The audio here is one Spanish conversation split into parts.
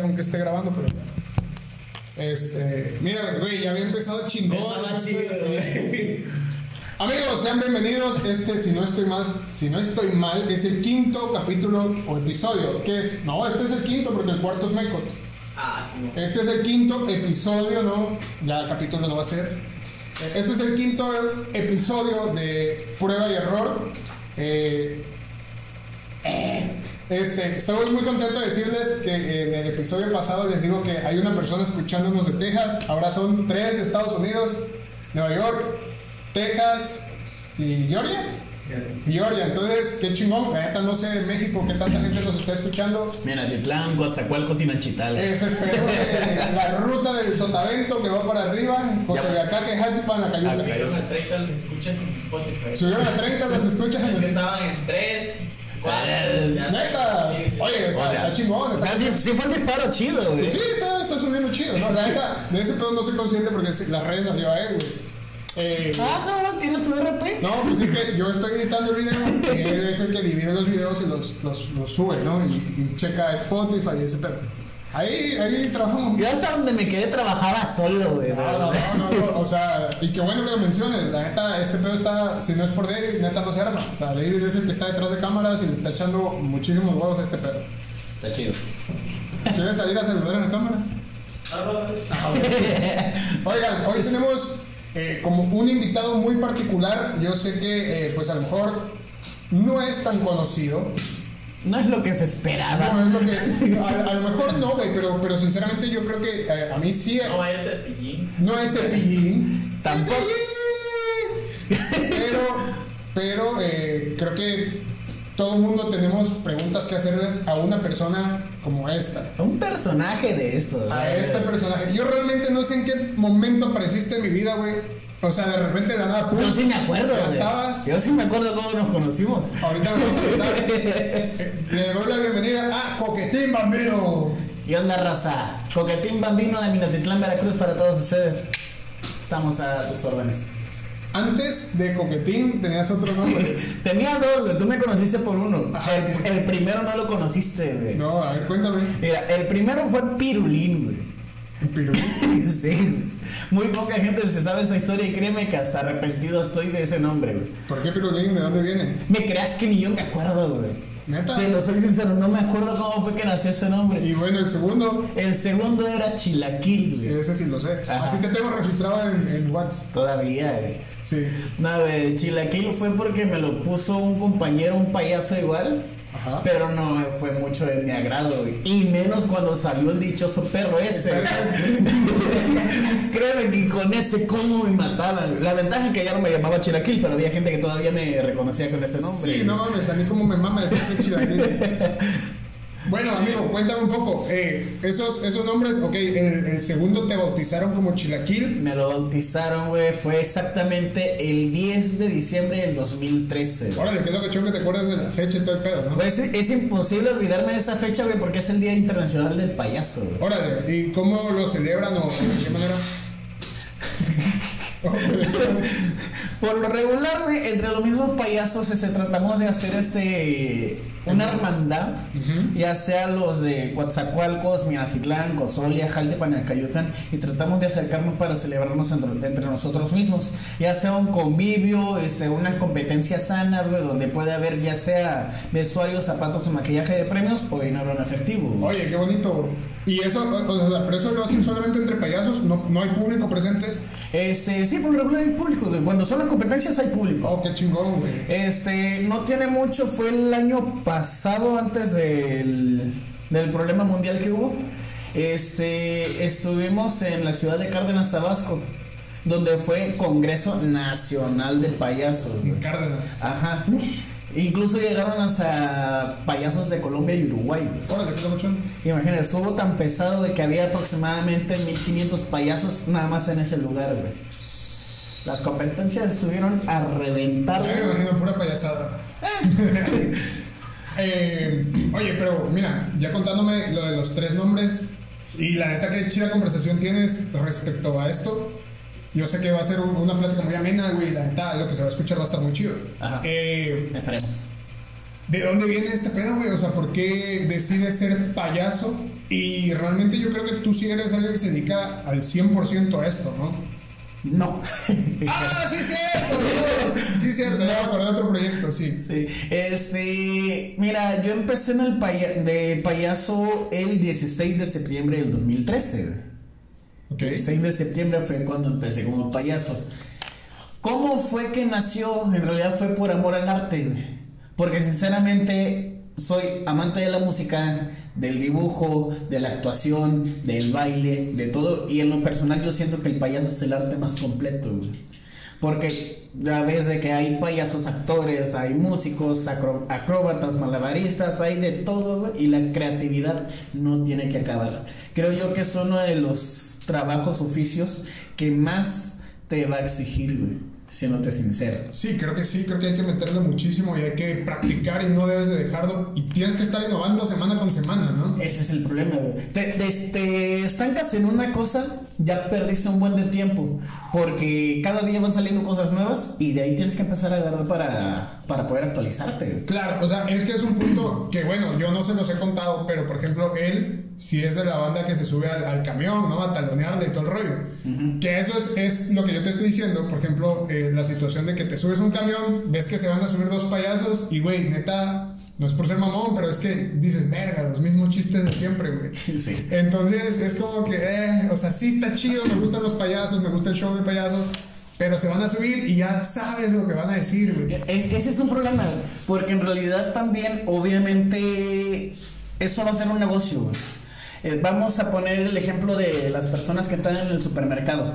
con que esté grabando, pero. Este. Mira, güey, ya había empezado chingón. Estaba chido, güey. Amigos, sean bienvenidos. Este, si no estoy mal, si no estoy mal, es el quinto capítulo o episodio. ¿Qué es? No, este es el quinto porque el cuarto es Mecot. Ah, sí. no. Este es el quinto episodio, ¿no? Ya el capítulo no va a ser. Este es el quinto episodio de Prueba y Error. Eh, este, estoy muy contento de decirles que en el episodio pasado les digo que hay una persona escuchándonos de Texas. Ahora son tres de Estados Unidos, Nueva York, Texas y Georgia. Georgia, entonces, qué chingón. La neta, no sé en México qué tanta gente nos está escuchando. Mira, Titlán, Coatzacoalcos y Nachital. Eso espero que la ruta del Sotavento que va para arriba, José de acá que Jalpan a Cayuta. Subieron a 30 los escuchan en Spotify. Subieron a 30, los escuchas Es que estaban en 3, 4. Neta, oye, o sea, está chingón. O Está sea, sí, sí fue un disparo chido, güey. Sí, está, está subiendo chido. No, la neta, de ese pedo no soy consciente porque las redes las lleva él, güey. Eh, Ah, cabrón, tiene tu RP. no, pues es que yo estoy editando el video y él es el que divide los videos y los, los, los sube, ¿no? Y, y checa Spotify y ese pedo. Ahí, ahí trabajamos. Yo hasta donde me quedé trabajaba solo, güey. No, no, no, no, no, o sea, y qué bueno que lo menciones, la neta, este pedo está, si no es por David, neta no se arma, o sea, David es el que está detrás de cámaras y le está echando muchísimos huevos a este pedo. Está chido. ¿Quieres salir a saludar en la cámara? Oigan, hoy tenemos eh, como un invitado muy particular, yo sé que eh, pues a lo mejor no es tan conocido, No es lo que se esperaba. no es lo que, a, a lo mejor no, güey, pero, pero sinceramente yo creo que eh, a mí sí es. No vaya a ser pillín. No es cepillín. Tampoco. Cepillín. Pero, pero eh, creo que todo el mundo tenemos preguntas que hacerle a una persona como esta. Un personaje de esto. A este personaje. Yo realmente no sé en qué momento apareciste en mi vida, güey. O sea, de repente de la nada. Yo sí me acuerdo, Ya estabas. Yo sí me acuerdo cómo nos conocimos. Ahorita me a. Eh, Le doy la bienvenida a Coquetín Bambino. ¿Y onda, raza? Coquetín Bambino de Minatitlán, Veracruz para todos ustedes. Estamos a sus órdenes. Antes de Coquetín tenías otro nombre. Tenía dos. Tú me conociste por uno. Ajá, el, sí. el primero no lo conociste, güey. No, a ver, cuéntame. Mira, el primero fue Pirulín, güey. Pirulín. Sí, muy poca gente se sabe esa historia y créeme que hasta arrepentido estoy de ese nombre, güey. ¿Por qué Pirulín? ¿De dónde viene? Me creas que ni yo me acuerdo, güey. Neta. Te lo soy sincero, no me acuerdo cómo fue que nació ese nombre. Y bueno, el segundo, El segundo era Chilaquil, sí, güey. ese sí lo sé. Ajá. Así te tengo registrado en, en WhatsApp. Todavía, güey. Sí. No, güey, Chilaquil fue porque me lo puso un compañero, un payaso igual. Ajá. Pero no fue mucho de mi agrado. Y menos cuando salió el dichoso perro ese. Créeme que con ese cómo me mataban. La ventaja es que ya no me llamaba Chilaquil, pero había gente que todavía me reconocía con ese nombre. Sí, no mames, a mí como me mama decirte chilaquil. Bueno, amigo, cuéntame un poco. Eh, esos, esos nombres, ok, el, el segundo te bautizaron como chilaquil. Me lo bautizaron, güey. Fue exactamente el 10 de diciembre del 2013. güey. Órale, qué lo que que te acuerdas de la fecha y todo el pedo, ¿no? Pues es, es imposible olvidarme de esa fecha, güey, porque es el Día Internacional del Payaso, güey. Órale, ¿y cómo lo celebran o de qué manera? Por lo regular, entre los mismos payasos este, tratamos de hacer este una hermandad, ya sea los de Coatzacoalcos, Minatitlán, Cozolia, Jaltepan, Acayucan, y tratamos de acercarnos para celebrarnos entre, entre nosotros mismos, ya sea un convivio, este, unas competencias sanas, güey, donde puede haber ya sea vestuario, zapatos o maquillaje de premios o dinero en efectivo. güey. Oye, qué bonito. ¿Y eso, o sea, pero eso lo hacen solamente entre payasos? ¿No, no hay público presente? Este, sí, por lo regular hay público, güey. cuando son las competencias hay público. Oh, qué chingón, güey. Este, no tiene mucho, fue el año pasado antes del, del problema mundial que hubo. Este, estuvimos en la ciudad de Cárdenas, Tabasco, donde fue Congreso Nacional de Payasos. Cárdenas. Ajá. Incluso llegaron hasta payasos de Colombia y Uruguay. Imagina, estuvo tan pesado de que había aproximadamente 1500 payasos nada más en ese lugar, güey. Las competencias estuvieron a reventar. Ya me imagino pura payasada. Eh, oye, pero mira, ya contándome lo de los tres nombres y la neta que chida conversación tienes respecto a esto. Yo sé que va a ser un- una plática muy amena, güey. La neta, lo que se va a escuchar va a estar muy chido. Ajá. Eh, Esperemos. ¿De dónde viene este pedo, güey? O sea, ¿por qué decides ser payaso Y realmente yo creo que tú sí eres alguien que se dedica al 100% a esto, ¿no? No. ¡Ah, sí es cierto! Dios! Sí es cierto, ya me acordé otro proyecto, sí. Sí, este, mira, yo empecé en el paya- de payaso el 16 de septiembre del 2013. güey. Ok. El 6 de septiembre fue cuando empecé como payaso. ¿Cómo fue que nació? En realidad fue por amor al arte. Porque sinceramente soy amante de la música, del dibujo, de la actuación, del baile, de todo. Y en lo personal yo siento que el payaso es el arte más completo, güey. Porque ya ves de que hay payasos actores, hay músicos, acro- acróbatas, malabaristas, hay de todo, güey, y la creatividad no tiene que acabar. Creo yo que es uno de los trabajos, oficios que más te va a exigir, güey, siéndote sincero. Sí, creo que sí, creo que hay que meterle muchísimo y hay que practicar y no debes de dejarlo. Y tienes que estar innovando semana con semana, ¿no? Ese es el problema, güey. Te, te- te estancas en una cosa, ya perdiste un buen de tiempo. Porque cada día van saliendo cosas nuevas y de ahí tienes que empezar a agarrar para, para poder actualizarte. Claro, o sea, es que es un punto que, bueno, yo no se los he contado, pero por ejemplo, él, si es de la banda que se sube al, al camión, ¿no? A talonearle y todo el rollo. Que eso es, es lo que yo te estoy diciendo, por ejemplo, eh, la situación de que te subes a un camión, ves que se van a subir dos payasos y, güey, neta, no es por ser mamón, pero es que dices, verga, los mismos chistes de siempre, güey. Sí. Entonces es como que, eh, o sea, sí está chido, me gustan los payasos, me gusta el show de payasos, pero se van a subir y ya sabes lo que van a decir, güey. Es- ese es un problema, porque en realidad también, obviamente, eso va a ser un negocio. güey. Eh, vamos a poner el ejemplo de las personas que están en el supermercado,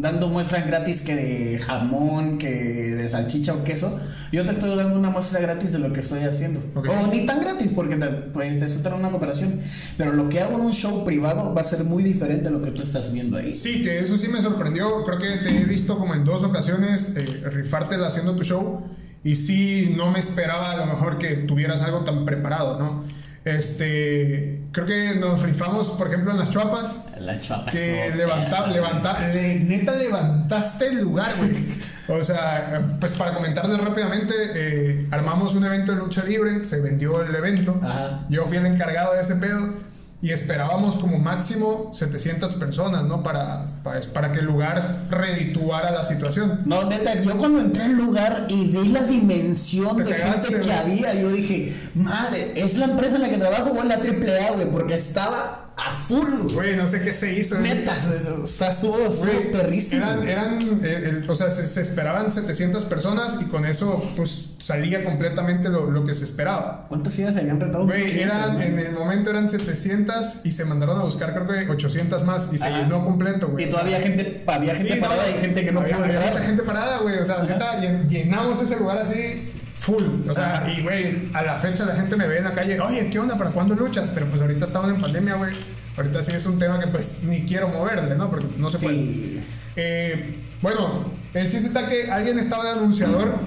dando muestras gratis que de jamón, que de salchicha o queso. Yo te estoy dando una muestra gratis de lo que estoy haciendo. Ok. O ni tan gratis, porque te, pues, te resulta una cooperación. Pero lo que hago en un show privado va a ser muy diferente a lo que tú estás viendo ahí. Sí, que eso sí me sorprendió. Creo que te he visto como en dos ocasiones eh, rifártela haciendo tu show. Y sí, no me esperaba a lo mejor que tuvieras algo tan preparado, ¿no? Este, creo que nos rifamos, por ejemplo, en las chuapas. La chapa. Que levanta, levanta, le- neta levantaste el lugar, güey. O sea, pues para comentarles rápidamente, eh, armamos un evento de lucha libre, se vendió el evento. Ajá. Yo fui el encargado de ese pedo y esperábamos como máximo 700 personas, ¿no? Para, para, para que el lugar redituara la situación. No, neta, yo cuando entré al lugar y vi la dimensión Te de gente que había, yo dije, madre, ¿es la empresa en la que trabajo o es la AAA, güey? Porque estaba a full, güey. No sé qué se hizo. Neta, está, estuvo, estuvo perrísimo. Eran, eran eh, el- o sea, se, se esperaban 700 personas y con eso, pues salía completamente lo, lo que se esperaba. ¿Cuántas sillas se habían rentado? Güey, eran, en el momento eran 700 y se mandaron a buscar, creo que 800 más y se Ajá. llenó completo, güey. Y O sea, todavía gente, había gente sí, parada no, y gente que no había, pudo había entrar. mucha gente parada, güey. O sea, neta, llen- llenamos ese lugar así full. O sea, y güey, a la fecha la gente me ve en la calle, oye, ¿qué onda? ¿Para cuándo luchas? Pero pues ahorita estamos en pandemia, güey. Ahorita sí es un tema que pues ni quiero moverle, ¿no? Porque no se puede. Sí. Eh, bueno, el chiste está que alguien estaba de anunciador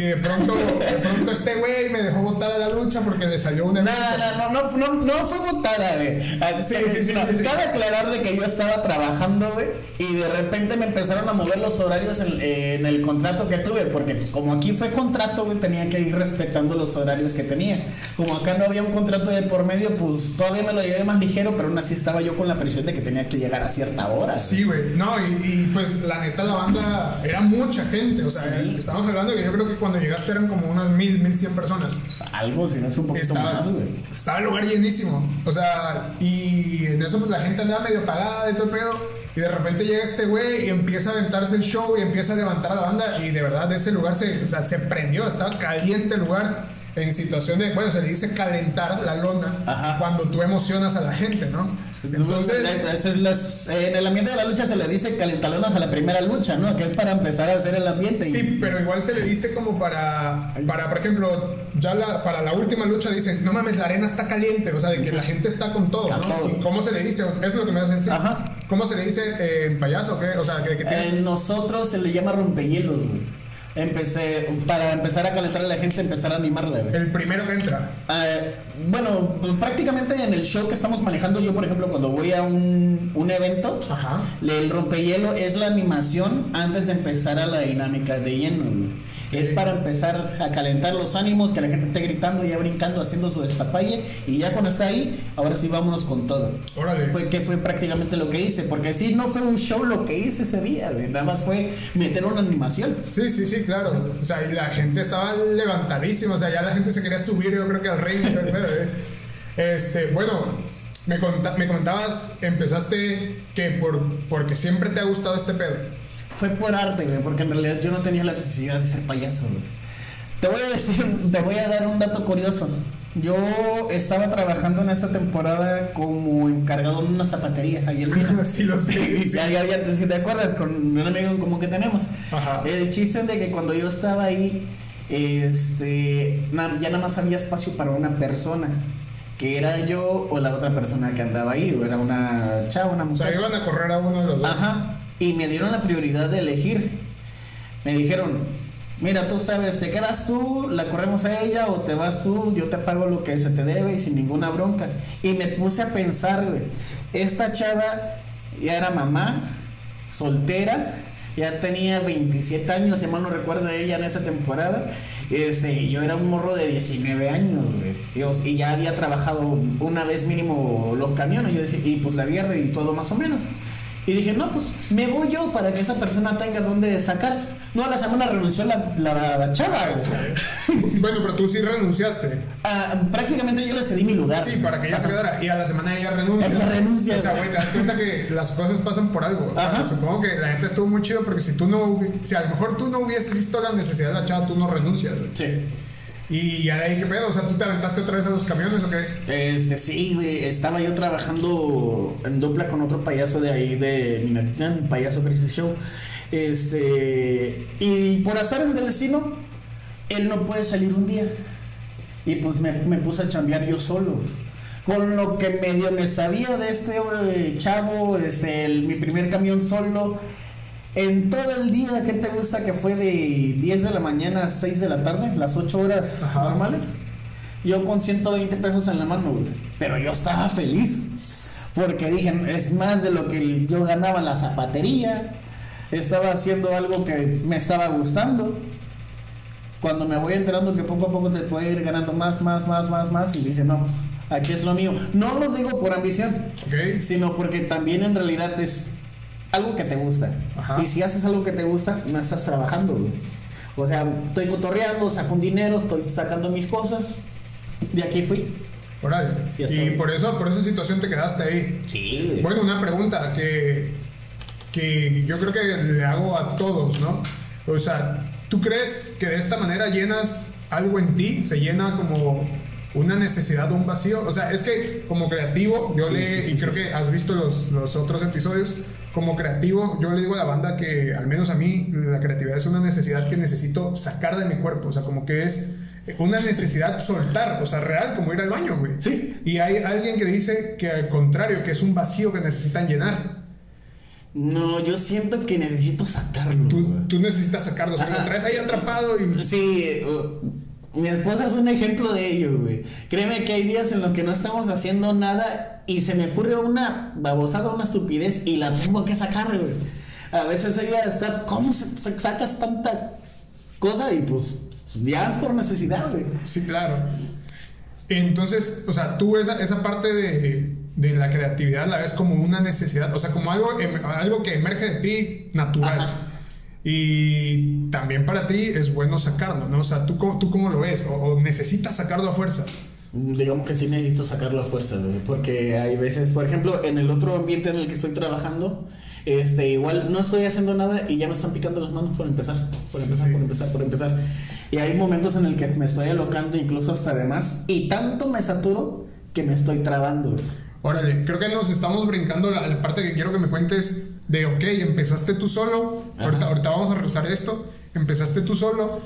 y de pronto, de pronto este güey me dejó botar a la lucha porque le salió un evento. No, no, no, no, fue botada, güey. Ah, Sí, sí, sí. Cabe aclarar de que yo estaba trabajando, güey, y de repente me empezaron a mover los horarios en, en el contrato que tuve, porque pues como aquí fue contrato, güey, tenía que ir respetando los horarios que tenía. Como acá no había un contrato de por medio, pues todavía me lo llevé más ligero, pero aún así estaba yo con la presión de que tenía que llegar a cierta hora. Sí, güey. No, y, y, pues la neta la banda era mucha gente. O sea, estamos hablando que yo creo que cuando llegaste eran como unas mil, mil cien personas. Algo, si no es un poquito Estaba, más, güey. estaba el lugar llenísimo. O sea, y en eso pues la gente andaba medio pagada y todo el pedo. Y de repente llega este güey y empieza a aventarse el show y empieza a levantar a la banda. Y de verdad ese lugar se, o sea, se prendió, estaba caliente el lugar. En situación de, bueno, se le dice calentar la lona Ajá. cuando tú emocionas a la gente, ¿no? Entonces, las- en el ambiente de la lucha se le dice calentalonas a la primera lucha, ¿no? Que es para empezar a hacer el ambiente. y- Sí, pero igual se le dice como para, para por ejemplo, ya la, para la última lucha dicen, no mames, la arena está caliente, o sea, de que la gente está con todo, ¿no? todo. ¿Y ¿Cómo se le dice? Eso es lo que me a decir. Ajá. ¿Cómo se le dice eh, payaso? ¿qué? O sea, que, que tienes... En nosotros se le llama rompehielos, güey. Empecé, para empezar a calentar a la gente, empezar a animarla, güey. El primero que entra. Ah, bueno, prácticamente en el show que estamos manejando, yo por ejemplo, cuando voy a un, un evento, Ajá. el rompehielo es la animación antes de empezar a la dinámica de lleno. güey. Es para empezar a calentar los ánimos, que la gente esté gritando, ya brincando, haciendo su destapalle. Y ya cuando está ahí, ahora sí vámonos con todo. Órale. Fue que fue prácticamente lo que hice, porque sí, no fue un show lo que hice ese día, güey, nada más fue meter una animación. Sí, sí, sí, claro. O sea, y la gente estaba levantadísima. O sea, ya la gente se quería subir, yo creo que al rey. este, bueno, me, conta- me contabas, empezaste que por, porque siempre te ha gustado este pedo. Fue por arte, güey, porque en realidad yo no tenía la necesidad de ser payaso, güey. Te voy a decir, te voy a dar un dato curioso. Yo estaba trabajando en esta temporada como encargado en una zapatería Mina. sí, lo sé. sí. Ya, ya, ya, si te acuerdas, con un amigo común que tenemos. Ajá. El chiste de que cuando yo estaba ahí, este, na- ya nada más había espacio para una persona. Que era yo o la otra persona que andaba ahí, o era una chava, una O sea, muchacha. iban a correr a uno de los dos. Ajá. Y me dieron la prioridad de elegir. Me dijeron, mira, tú sabes, te quedas tú, la corremos a ella o te vas tú, yo te pago lo que se te debe y sin ninguna bronca. Y me puse a pensar, esta chava ya era mamá, soltera, ya tenía 27 años, si mal no recuerdo ella en esa temporada. Este, yo era un morro de 19 años, güey. Y, ya había trabajado una vez mínimo los camiones. Yo dije, y pues la había y todo más o menos. Y dije, no, pues me voy yo para que esa persona tenga dónde sacar. No, a la semana renunció la, la, la chava. Bueno, pero tú sí renunciaste. Ah, prácticamente yo le cedí mi lugar. Sí, para que ella se quedara. Y a la semana ella renuncia. Ella renuncia. O sea, güey, te das cuenta que las cosas pasan por algo. Ajá. supongo que la gente estuvo muy chido porque si tú no, si a lo mejor tú no hubieses visto la necesidad de la chava, tú no renuncias. Sí. Y ahí, ¿qué pedo? O sea, ¿tú te aventaste otra vez a los camiones o qué? Este, sí, estaba yo trabajando en dupla con otro payaso de ahí de Minatitlán, un payaso Crazy Show. Este, y por azar del destino, él no puede salir un día. Y pues me, me puse a chambear yo solo. Con lo que medio me sabía de este eh, chavo, este, mi primer camión solo. En todo el día, ¿qué te gusta que fue de 10 de la mañana a 6 de la tarde? Las 8 horas Ajá. normales. Yo con 120 pesos en la mano, güey. Pero yo estaba feliz. Porque dije, es más de lo que yo ganaba en la zapatería. Estaba haciendo algo que me estaba gustando. Cuando me voy enterando que poco a poco se puede ir ganando más, más, más, más, más. Y dije, no, pues aquí es lo mío. No lo digo por ambición, sino porque también en realidad es algo que te gusta. Ajá. Y si haces algo que te gusta, no estás trabajando, güey. O sea, estoy cotorreando, saco un dinero, estoy sacando mis cosas. De aquí fui. Y estoy. por eso, por esa situación te quedaste ahí. Sí, Bueno, una pregunta que, que yo creo que le hago a todos, ¿no? O sea, ¿tú crees que de esta manera llenas algo en ti? ¿Se llena como una necesidad un vacío? O sea, es que como creativo, yo Sí, le, sí, sí, y creo que has visto los, los otros episodios, como creativo, yo le digo a la banda que al menos a mí la creatividad es una necesidad que necesito sacar de mi cuerpo, o sea, como que es una necesidad soltar, o sea, real, como ir al baño, güey. Sí. Y hay alguien que dice que al contrario, que es un vacío que necesitan llenar. No, yo siento que necesito sacarlo. Tú, güey. tú necesitas sacarlo, o sea, lo traes ahí atrapado y... Sí, uh, mi esposa es un ejemplo de ello, güey. Créeme que hay días en los que no estamos haciendo nada y se me ocurre una babosada, una estupidez y la tengo que sacar, güey. A veces ella está, ¿cómo sacas tanta cosa? Y pues ya es por necesidad, güey. Sí, claro. Entonces, o sea, tú esa, esa parte de, de la creatividad la ves como una necesidad, o sea, como algo, em- algo que emerge de ti natural. Ajá. Y también para ti es bueno sacarlo, ¿no? O sea, ¿tú, cómo- tú cómo lo ves? O, o necesitas sacarlo a fuerza? Digamos que sí necesito sacarlo a fuerza, güey, porque hay veces, por ejemplo, en el otro ambiente en el que estoy trabajando, este, igual no estoy haciendo nada y ya me están picando las manos por empezar, por empezar, sí. por empezar, por empezar. Y hay momentos en el que me estoy alocando incluso hasta de más y tanto me saturo que me estoy trabando. Órale, creo que nos estamos brincando la, la parte que quiero que me cuentes de, ok, empezaste tú solo, ahorita, ahorita vamos a revisar esto, empezaste tú solo,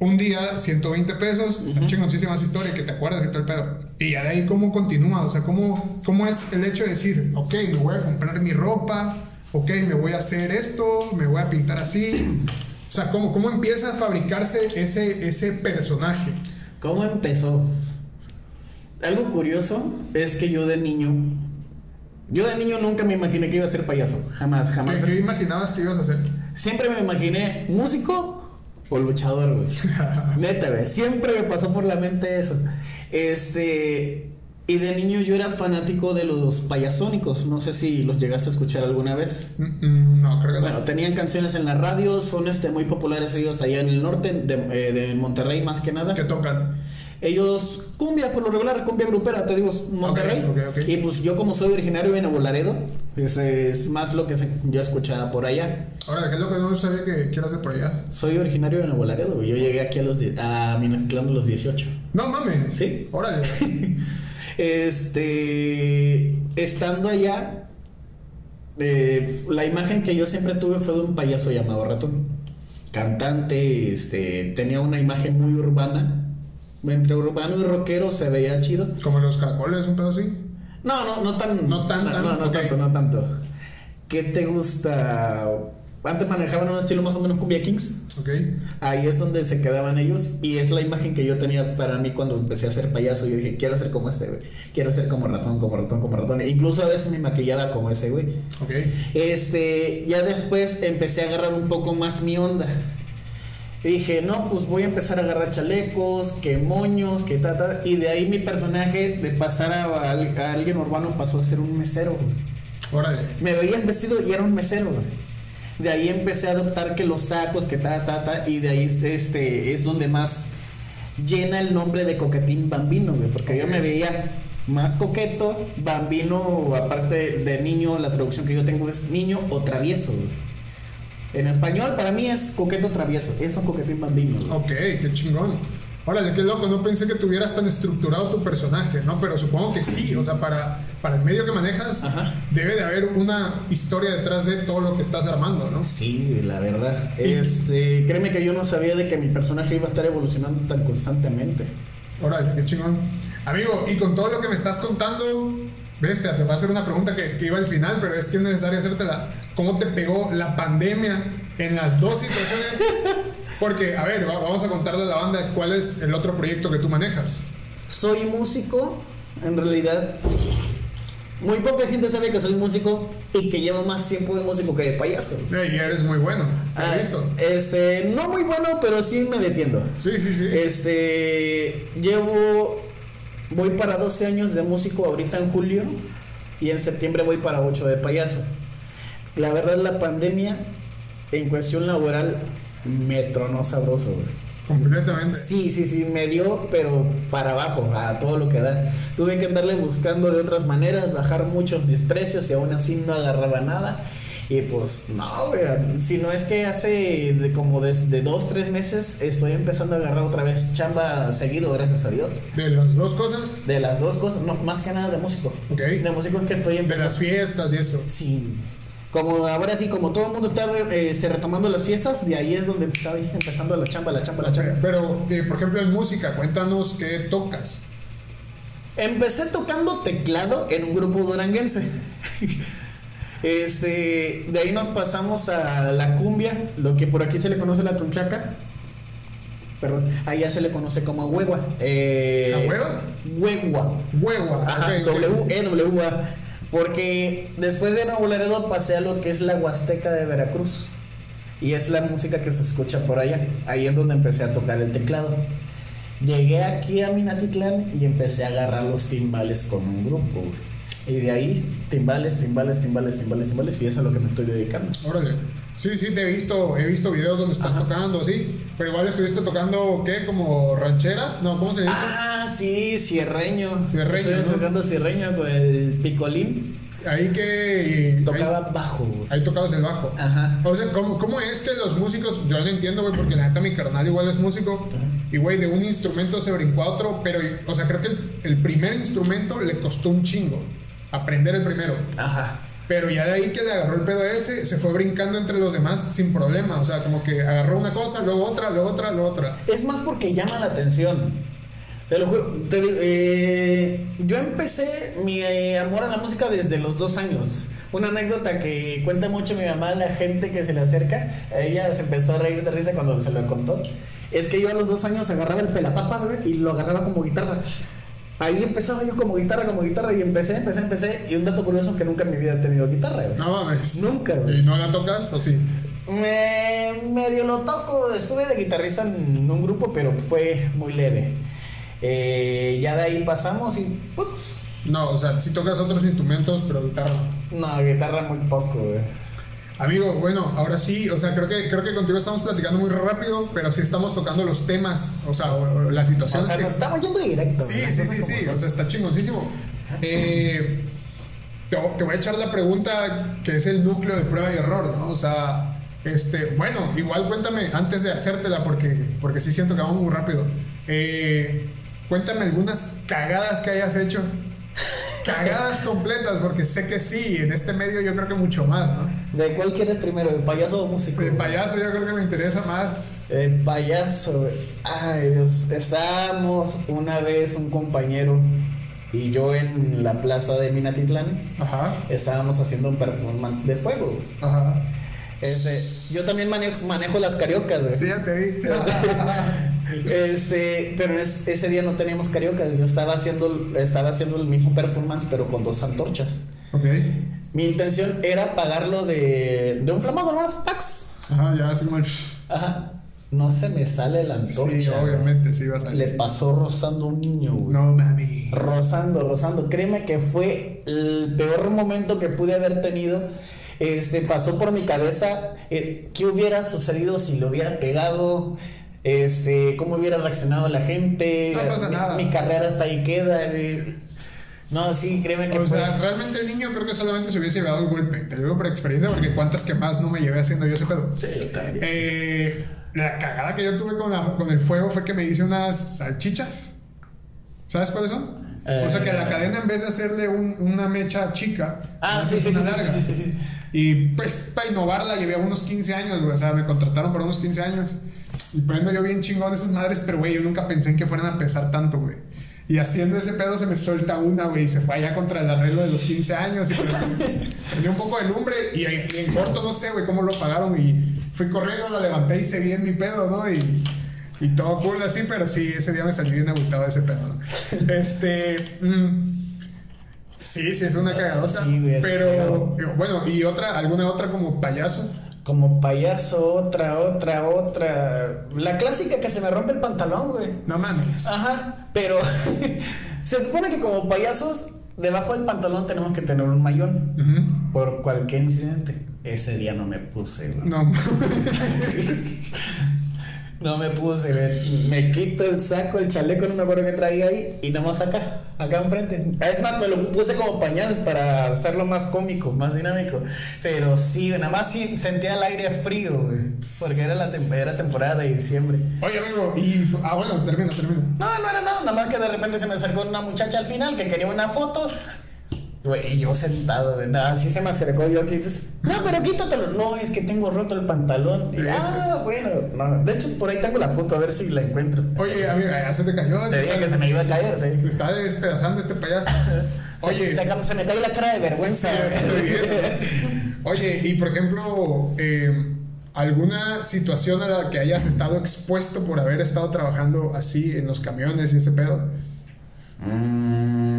un día, 120 pesos, están chingoncísimas historias que te acuerdas y todo el pedo. Y ya de ahí cómo continúa, o sea, cómo, cómo es el hecho de decir, ok, me voy a comprar mi ropa, ok, me voy a hacer esto, me voy a pintar así. O sea, ¿cómo, cómo empieza a fabricarse ese, ese personaje? ¿Cómo empezó? Algo curioso es que yo de niño, yo de niño nunca me imaginé que iba a ser payaso, jamás, jamás. ¿Qué, qué imaginabas que ibas a hacer? Siempre me imaginé músico o luchador, güey. Neta, güey. Siempre me pasó por la mente eso. Este. Y de niño yo era fanático de los payasónicos. No sé si los llegaste a escuchar alguna vez. No, creo que Bueno, no. tenían canciones en la radio, son este, muy populares ellos allá en el norte, de, eh, de Monterrey más que nada. ¿Qué tocan? Ellos, cumbia por lo regular, cumbia grupera, te digo, Monterrey. Y pues yo como soy originario de Nuevo Laredo, ese es más lo que se- yo escuchaba por allá. Ahora, ¿qué es lo que no sabía que quieras hacer por allá? Soy originario de Nuevo Laredo, yo llegué aquí a los a Minatitlán a los 18. No mames. Sí. Órale. Este, estando allá, eh, la imagen que yo siempre tuve fue de un payaso llamado Ratón. Cantante, este, tenía una imagen muy urbana. Entre urbano y rockero se veía chido. Como los caracoles, un pedo así. No, no, no tan. No tan, no, tan, no, tanto, no tanto. ¿Qué te gusta? Antes manejaban un estilo más o menos cumbia kings. Ok. Ahí es donde se quedaban ellos y es la imagen que yo tenía para mí cuando empecé a ser payaso. Yo dije, quiero ser como este, güey. Quiero ser como ratón, como ratón, como ratón. E incluso a veces me maquillaba como ese, güey. Ok. Este, ya después empecé a agarrar un poco más mi onda. Y dije, no, pues voy a empezar a agarrar chalecos, que moños, que ta, ta. Y de ahí mi personaje, de pasar a, al- a alguien urbano, pasó a ser un mesero, güey. Órale. Me veían vestido y era un mesero, güey. De ahí empecé a adoptar que los sacos, que ta, ta, ta. Y de ahí este, es donde más llena el nombre de Coquetín Bambino, güey. Porque yo me veía más coqueto, bambino, aparte de niño, la traducción que yo tengo es niño o travieso, güey. En español, para mí es coqueto travieso. Eso es Coquetín Bambino, güey. Ok, qué chingón. Órale, qué loco, no pensé que tuvieras tan estructurado tu personaje, ¿no? Pero supongo que sí, o sea, para, para el medio que manejas, Ajá. debe de haber una historia detrás de todo lo que estás armando, ¿no? Sí, la verdad. Este, créeme que yo no sabía de que mi personaje iba a estar evolucionando tan constantemente. Órale, qué chingón. Amigo, y con todo lo que me estás contando, bestia, te voy a hacer una pregunta que, que iba al final, pero es que es necesario hacértela. ¿Cómo te pegó la pandemia en las dos situaciones? Porque, a ver, va- vamos a contarle a la banda cuál es el otro proyecto que tú manejas. Soy músico, en realidad. Muy poca gente sabe que soy músico y que llevo más tiempo de músico que de payaso. Y eres muy bueno, ¿has Ah, visto? Este, no muy bueno, pero sí me defiendo. Sí, sí, sí. Este, llevo, voy para 12 años de músico ahorita en julio y en septiembre voy para 8 de payaso. La verdad, la pandemia en cuestión laboral me tronó sabroso. güey. Completamente. Sí, sí, sí, me dio, pero para abajo, a todo lo que da. Tuve que andarle buscando de otras maneras, bajar muchos mis precios y aún así no agarraba nada. Y pues, no, güey, si no es que hace de como desde dos, tres meses estoy empezando a agarrar otra vez chamba seguido, gracias a Dios. De las dos cosas, De las dos cosas, no, más que nada de músico. ok. De músico que estoy De empezando. las fiestas y eso. Sí. Como ahora sí, como todo el mundo está eh, este, retomando las fiestas, de ahí es donde está empezando la chamba, la chamba, la chamba. Pero, eh, por ejemplo, en música, cuéntanos qué tocas. Empecé tocando teclado en un grupo duranguense. Este, de ahí nos pasamos a la cumbia, lo que por aquí se le conoce la chunchaca. Perdón, allá se le conoce como huegua. Eh, ¿A hueva? Huegua. Huegua. Ajá. W-E-W-A. Porque después de Nuevo Laredo pasé a lo que es la Huasteca de Veracruz. Y es la música que se escucha por allá. Ahí es donde empecé a tocar el teclado. Llegué aquí a Minatitlán y empecé a agarrar los timbales con un grupo. Y de ahí, timbales, timbales, timbales, timbales, timbales. Y eso es a lo que me estoy dedicando. Órale. Sí, sí, te he visto, he visto videos donde estás Ajá. tocando, sí. Pero igual estuviste tocando, ¿qué? Como rancheras, ¿no? ¿Cómo se dice? Ah, sí, cierreño. Cierreño, Estoy ¿no? tocando cierreño con el picolín. Ahí que. Tocaba Ahí, bajo. güey. ahí tocabas el bajo. Ajá. O sea, ¿cómo, ¿cómo es que los músicos, yo no entiendo, güey, porque la neta mi carnal igual es músico, y güey, de un instrumento se brincó a otro, pero, o sea, creo que el, el primer instrumento le costó un chingo, aprender el primero. Ajá. Pero ya de ahí que le agarró el pedo ese, se fue brincando entre los demás sin problema. O sea, como que agarró una cosa, luego otra, luego otra, luego otra. Es más porque llama la atención. Te lo juro. Te digo, eh, yo empecé mi eh, amor a la música desde los dos años. Una anécdota que cuenta mucho mi mamá a la gente que se le acerca. Ella se empezó a reír de risa cuando se lo contó. Es que yo a los dos años agarraba el pelapapas güey, y lo agarraba como guitarra. Ahí empezaba yo como guitarra, como guitarra y empecé, empecé, empecé. Y un dato curioso que nunca en mi vida he tenido guitarra. güey. No mames. Nunca, güey. ¿Y no la tocas o sí? Me medio lo toco, estuve de guitarrista en un grupo, pero fue muy leve. Eh, ya de ahí pasamos y putz, No, o sea, si tocas otros instrumentos, pero guitarra no. no, guitarra muy poco, güey. Amigo, bueno, ahora sí, o sea, creo que, creo que contigo estamos platicando muy rápido, pero sí estamos tocando los temas, o sea, o- o las O situaciones sea, que... nos estamos yendo directo. Sí, sí, sí, sí, o sea, está chingoncísimo. Eh, te, te voy a echar la pregunta que es el núcleo de prueba y error, ¿no? O sea, este, bueno, igual cuéntame antes de hacértela, porque, porque sí siento que vamos muy rápido. Eh, cuéntame algunas cagadas que hayas hecho. Cagadas completas, porque sé que sí, en este medio yo creo que mucho más, ¿no? ¿De cuál quieres primero? ¿De payaso o músico? De payaso yo creo que me interesa más. El payaso. Ay, Dios. Estábamos una vez un compañero y yo en la plaza de Minatitlán. Ajá, Estábamos haciendo un performance de fuego. ajá. Este, yo también manejo, manejo las cariocas, güey. Sí, ya te vi. Este, pero es- ese día no teníamos cariocas. Yo estaba haciendo, estaba haciendo el mismo performance, pero con dos antorchas. Ok. Mi intención era pagarlo de, de un flamazo nomás, fax. Ajá, ya así como... Ajá. No se me sale la antorcha. Sí, obviamente, sí va a Le salir. pasó rozando a un niño, güey. No mami. Rozando, rozando. Créeme que fue el peor momento que pude haber tenido. Este, pasó por mi cabeza eh, qué hubiera sucedido si lo hubiera pegado. Este, cómo hubiera reaccionado la gente. No pasa nada. mi carrera hasta ahí queda. No, sí, créeme que O fue. sea, realmente el niño creo que solamente se hubiese llevado el golpe. Te lo digo por experiencia, porque cuántas que más no me llevé haciendo yo ese pedo. Sí, yo también. Eh, la cagada que yo tuve con, la- con el fuego fue que me hice unas salchichas. ¿Sabes cuáles son? Eh, o sea que a la cadena en vez de hacerle un- una mecha chica, Ah, sí, sí, sí, una larga. Y pues para innovarla llevé unos 15 años, güey. O sea, me contrataron por unos 15 años. Y prendo yo bien chingón esas madres, pero güey, yo nunca pensé en que fueran a pesar tanto, güey. Y haciendo ese pedo se me suelta una, güey, y se fue allá contra el arreglo de los 15 años. Y pues, tenía un poco de lumbre y, en- y en corto no sé, güey, cómo lo pagaron. Y fui corriendo, la levanté y seguí en mi pedo, ¿no? Y, y todo cool así, pero sí, ese día me salí bien agüitado de ese pedo, ¿no? Este. mm, sí, sí, es una cagadota. Sí, güey, pero, bueno, y otra, alguna otra como payaso. Como payaso, otra, otra, otra. La clásica que se me rompe el pantalón, güey. No mames. Ajá, pero se supone que como payasos, debajo del pantalón tenemos que tener un mayón. Por cualquier incidente. Ese día no me puse, güey. No. No me puse, güey. Me quito el saco, el chaleco, no me acuerdo qué traía ahí. Y nomás acá, acá enfrente. Es más, me lo puse como pañal para hacerlo más cómico, más dinámico. Pero sí, nada más sí sentía el aire frío, güey. Porque era la tem- era temporada de diciembre. Oye, amigo, y. Ah, bueno, termina, termina. No, no era nada, nada más que de repente se me acercó una muchacha al final que quería una foto. Güey, y yo sentado, de nada, así se me acercó yo aquí. Entonces, no, pero quítatelo. No, es que tengo roto el pantalón. Y, ah, bueno. No, de hecho, por ahí tengo la foto, a ver si la encuentro. Oye, amigo, ya se te cayó. Te dije que se me iba a caer. te Se está despedazando este payaso. Oye, se, se me cae la cara de vergüenza. Oye, y por ejemplo, eh, ¿alguna situación a la que hayas estado expuesto por haber estado trabajando así en los camiones y ese pedo? Mm,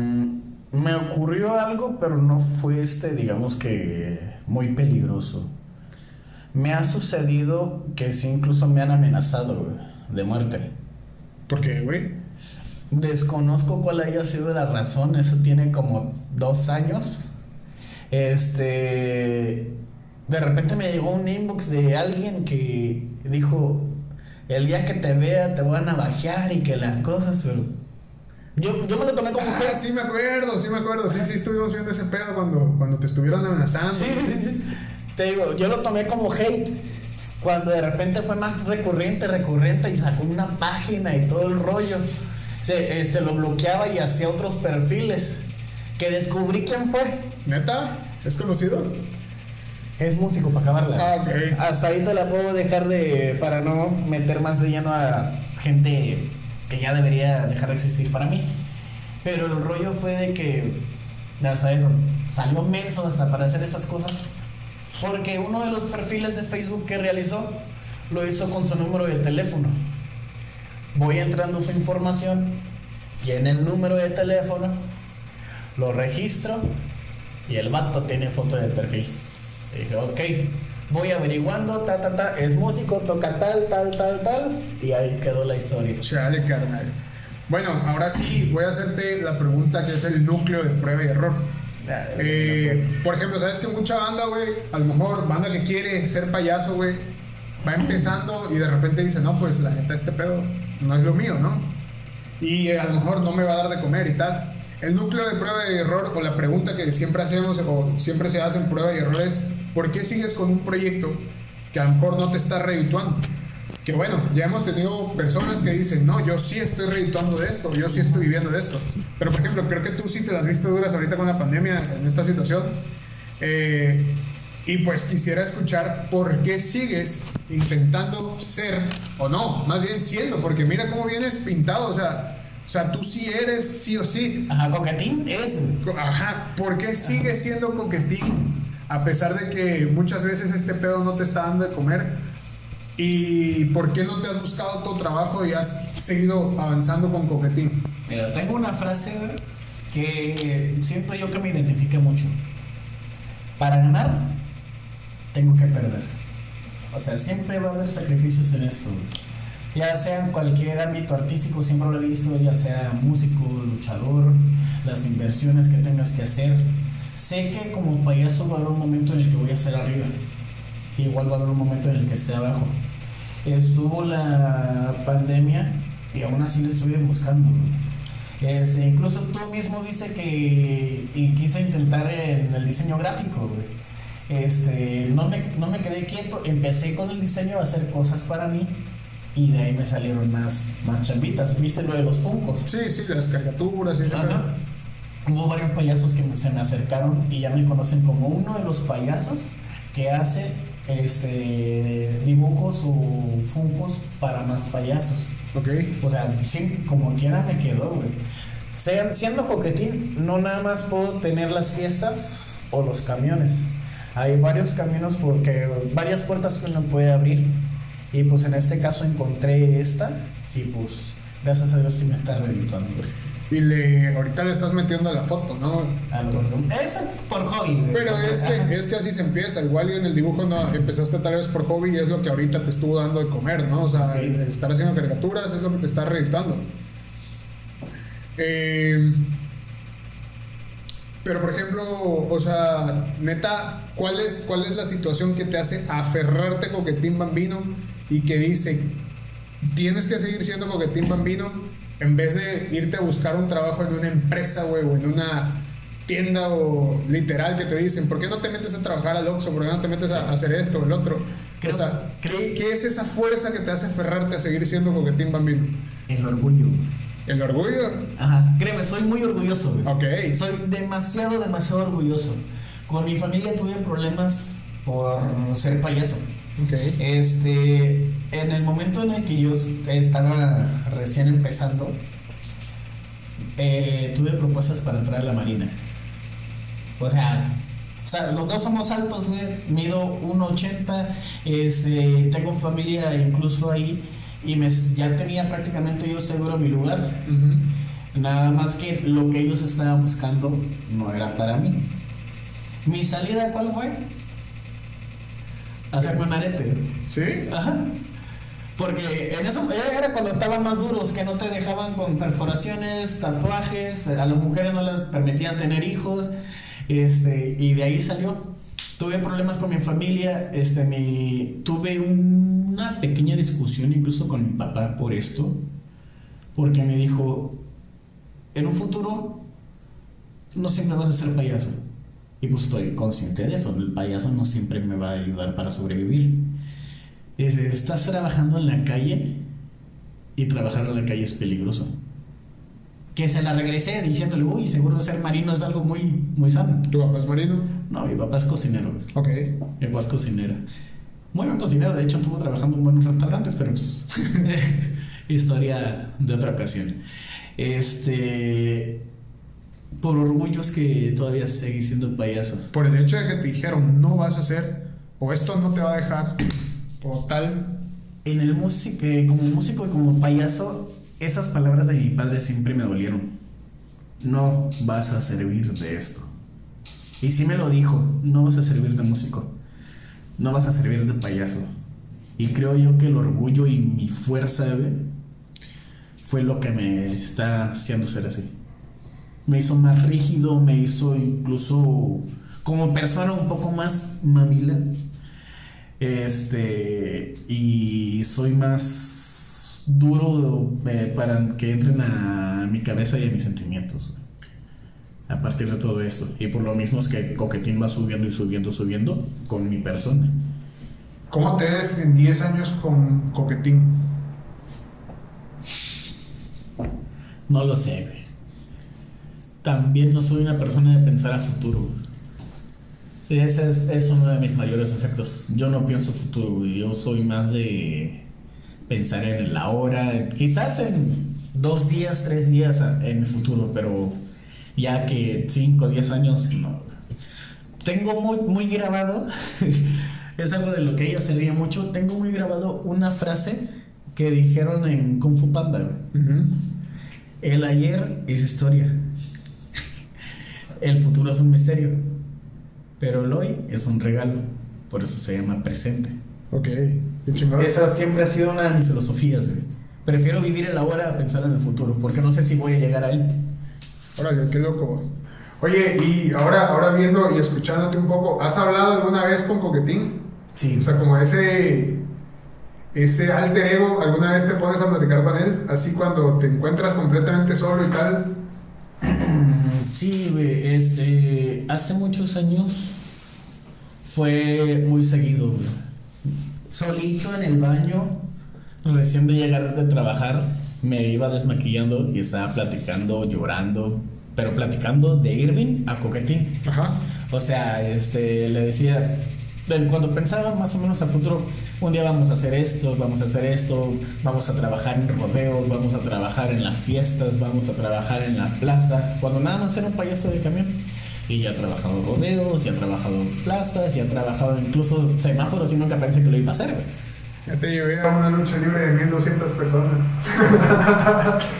me ocurrió algo, pero no fue este, digamos que muy peligroso. Me ha sucedido que sí, incluso me han amenazado güey, de muerte. ¿Por qué, güey? Desconozco cuál haya sido la razón, eso tiene como dos años. Este. De repente me llegó un inbox de alguien que dijo: El día que te vea te voy a navajear y que las cosas, pero. Yo, yo me lo tomé como Ah, que. sí me acuerdo, sí me acuerdo. Sí, sí, estuvimos viendo ese pedo cuando, cuando te estuvieron amenazando. Sí, sí, sí, sí. Te digo, yo lo tomé como hate. Cuando de repente fue más recurrente, recurrente y sacó una página y todo el rollo. Se, este, lo bloqueaba y hacía otros perfiles. Que descubrí quién fue. ¿Neta? ¿Es conocido? Es músico para acabarla. Ah, ok. Hasta ahí te la puedo dejar de. para no meter más de lleno a gente que ya debería dejar de existir para mí. Pero el rollo fue de que. Hasta eso. Salió menso hasta para hacer esas cosas. Porque uno de los perfiles de Facebook que realizó lo hizo con su número de teléfono. Voy entrando su información, tiene el número de teléfono, lo registro y el vato tiene foto de perfil. Dije, ok, Voy averiguando, ta, ta, ta, es músico, toca tal, tal, tal, tal, y ahí quedó la historia. Chale, carnal. Bueno, ahora sí voy a hacerte la pregunta que es el núcleo de prueba y error. Eh, por ejemplo, ¿sabes que mucha banda, güey? A lo mejor banda que quiere ser payaso, güey, va empezando y de repente dice, no, pues la neta, este pedo no es lo mío, ¿no? Y a lo mejor no me va a dar de comer y tal. El núcleo de prueba y error, o la pregunta que siempre hacemos, o siempre se hace en prueba y error es, ¿por qué sigues con un proyecto que a lo mejor no te está redituando? Que bueno, ya hemos tenido personas que dicen, no, yo sí estoy redituando de esto, yo sí estoy viviendo de esto. Pero por ejemplo, creo que tú sí te las viste duras ahorita con la pandemia en esta situación. Eh, y pues quisiera escuchar por qué sigues intentando ser, o no, más bien siendo, porque mira cómo vienes pintado, o sea, o sea, tú sí eres sí o sí. Ajá, coquetín es. Ajá, ¿por qué sigues siendo coquetín? A pesar de que muchas veces este pedo no te está dando de comer. ¿Y por qué no te has buscado tu trabajo y has seguido avanzando con coquetín? Mira, tengo una frase que siento yo que me identifique mucho. Para ganar, tengo que perder. O sea, siempre va a haber sacrificios en esto. Ya sea en cualquier ámbito artístico, siempre lo he visto, ya sea músico, luchador, las inversiones que tengas que hacer. Sé que como payaso va a haber un momento en el que voy a estar arriba. Igual va a haber un momento en el que esté abajo. Estuvo la pandemia y aún así le estuve buscando. Este, incluso tú mismo dice que y quise intentar en el diseño gráfico, güey. Este, no me, no me quedé quieto, empecé con el diseño a hacer cosas para mí y de ahí me salieron más, más chambitas. ¿Viste lo de los funcos? Sí, sí, las caricaturas y. Ajá. Hubo varios payasos que se me acercaron y ya me conocen como uno de los payasos que hace este dibujos o funcos para más payasos. Ok. O sea, sí, como quiera me quedó, güey. Sean- siendo coquetín, no nada más puedo tener las fiestas o los camiones. Hay varios caminos porque varias puertas que uno puede abrir. Y pues en este caso encontré esta y pues gracias a Dios sí me está redituando. güey. Y le, ahorita le estás metiendo a la foto, ¿no? Eso por hobby. Pero es que, es que así se empieza. Igual y en el dibujo no empezaste tal vez por hobby y es lo que ahorita te estuvo dando de comer, ¿no? O sea, Sí. estar haciendo caricaturas es lo que te está reeditando. Eh, pero por ejemplo, o sea, neta, ¿cuál es, ¿cuál es la situación que te hace aferrarte a Coquetín Bambino y que dice, tienes que seguir siendo Coquetín Bambino en vez de irte a buscar un trabajo en una empresa, güey, o en una tienda o literal que te dicen, ¿por qué no te metes a trabajar al Oxxo? ¿Por qué no te metes a hacer esto o el otro? Creo- o sea, creo- ¿qué, qué es esa fuerza que te hace aferrarte a seguir siendo Coquetín Bambino? El orgullo. ¿El orgullo? Ajá. Créeme, soy muy orgulloso, güey. Ok. Soy demasiado, demasiado orgulloso. Con mi familia tuve problemas por ser payaso. Este, en el momento en el que yo estaba recién empezando, eh, tuve propuestas para entrar a la marina. O sea, o sea, los dos somos altos, güey. Mido 1,80. Este, tengo familia incluso ahí. Y me, ya tenía prácticamente yo seguro mi lugar. Nada más que lo que ellos estaban buscando no era para mí. ¿Mi salida cuál fue? Hacerme un arete. ¿Sí? Ajá. Porque en eso era cuando estaban más duros, que no te dejaban con perforaciones, tatuajes, a las mujeres no les permitían tener hijos, este, y de ahí salió. Tuve problemas con mi familia, este, mi, tuve una pequeña discusión incluso con mi papá por esto, porque me dijo, en un futuro no siempre vas a ser payaso. Y pues estoy consciente de eso, el payaso no siempre me va a ayudar para sobrevivir. Es- estás trabajando en la calle y trabajar en la calle es peligroso. Que se la regresé diciéndole, uy, seguro ser marino es algo muy, muy sano. ¿Tu papá es marino? No, mi papá es cocinero. Ok. Mi papá es cocinero. Muy buen cocinero, de hecho estuvo trabajando en buenos restaurantes, pero pues, historia de otra ocasión. Este, por orgullo es que todavía seguí siendo payaso. Por el hecho de que te dijeron no vas a hacer, o esto no te va a dejar, o tal. En el músico, como músico y como payaso, esas palabras de mi padre siempre me dolieron. No vas a servir de esto. Y sí me lo dijo, no vas a servir de músico. no vas a servir de payaso. Y creo yo que el orgullo y mi fuerza, fue lo que me está haciendo ser así. Me hizo más rígido, me hizo incluso como persona un poco más mamila. Este, y soy más duro eh, para que entren a mi cabeza y a mis sentimientos. A partir de todo esto. Y por lo mismo es que Coquetín va subiendo y subiendo, subiendo con mi persona. ¿Cómo te ves en 10 años con Coquetín? No lo sé, güey. También no soy una persona de pensar a futuro. Ese es, es uno de mis mayores efectos. Yo no pienso futuro, güey. Yo soy más de pensar en el ahora. Quizás en dos días, tres días en el futuro, pero ya que cinco, diez años, no. Tengo muy, muy grabado, es algo de lo que ella se ríe mucho. Tengo muy grabado una frase que dijeron en Kung Fu Panda. El ayer es historia. El futuro es un misterio. Pero el hoy es un regalo. Por eso se llama presente. Ok, qué chingón. Esa siempre ha sido una de mis filosofías, güey. Prefiero vivir el ahora a pensar en el futuro. Porque no sé si voy a llegar a él. Órale, qué loco. Oye, y ahora, ahora viendo y escuchándote un poco, ¿has hablado alguna vez con Coquetín? Sí. O sea, como ese, ese alter ego, ¿alguna vez te pones a platicar con él? Así cuando te encuentras completamente solo y tal. Sí, güey, este, hace muchos años fue muy seguido, güey. Solito en el baño, recién de llegar de trabajar, me iba desmaquillando y estaba platicando, llorando, pero platicando de Irving a Coquetín. Ajá. O sea, este, le decía, cuando pensaba más o menos a futuro, un día vamos a hacer esto, vamos a hacer esto, vamos a trabajar en rodeos, vamos a trabajar en las fiestas, vamos a trabajar en la plaza, cuando nada más era un payaso de camión. Y ya ha trabajado rodeos, ya ha trabajado plazas, ya ha trabajado incluso semáforos y nunca pensé que lo iba a hacer. Ya te llevé a una lucha libre de 1200 personas.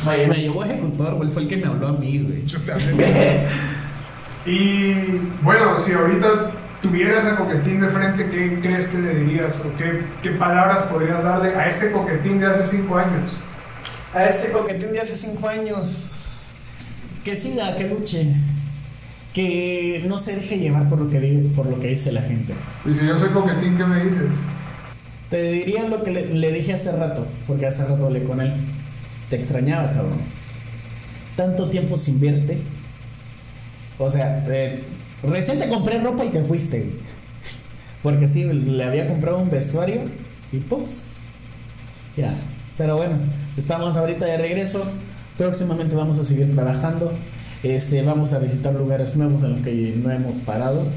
Me, me llevó ejecutor, güey, fue el que me habló a mí, güey. Y bueno, si ahorita tuvieras a Coquetín de frente, ¿qué crees que le dirías? ¿O qué, qué palabras podrías darle a ese Coquetín de hace 5 años? A ese coquetín de hace cinco años, que siga, que luche, que no se deje llevar por lo que, di- por lo que dice la gente. Y si yo soy Coquetín, ¿qué me dices? Te diría lo que le, le dije hace rato, porque hace rato hablé con él. Te extrañaba, cabrón. Tanto tiempo sin verte. O sea, eh, recién te compré ropa y te fuiste. Porque sí, le había comprado un vestuario y ¡pups! Ya. Pero bueno, estamos ahorita de regreso. Próximamente vamos a seguir trabajando. Este, vamos a visitar lugares nuevos en los que no hemos parado.